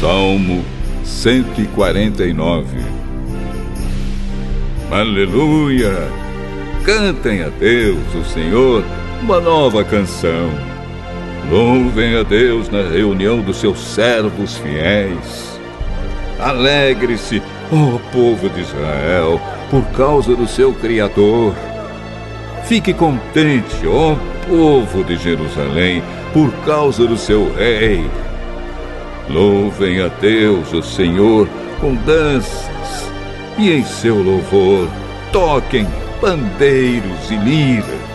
Salmo 149 Aleluia! Cantem a Deus, o Senhor, uma nova canção. Louvem a Deus na reunião dos seus servos fiéis. Alegre-se, ó povo de Israel, por causa do seu Criador. Fique contente, ó povo de Jerusalém, por causa do seu Rei. Louvem a Deus, o Senhor, com danças, e em seu louvor toquem pandeiros e liras.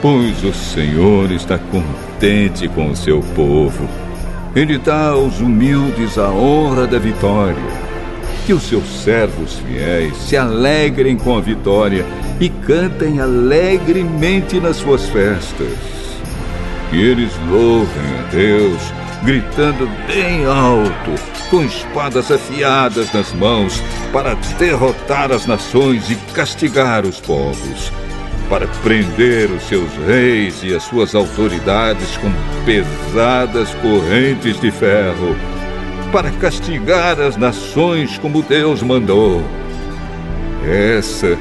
Pois o Senhor está contente com o seu povo. Ele dá aos humildes a honra da vitória. Que os seus servos fiéis se alegrem com a vitória e cantem alegremente nas suas festas. Que eles louvem a Deus, gritando bem alto, com espadas afiadas nas mãos, para derrotar as nações e castigar os povos, para prender os seus reis e as suas autoridades com pesadas correntes de ferro, para castigar as nações como Deus mandou. Essa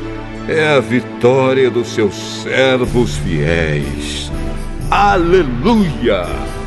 é a vitória dos seus servos fiéis. Aleluia!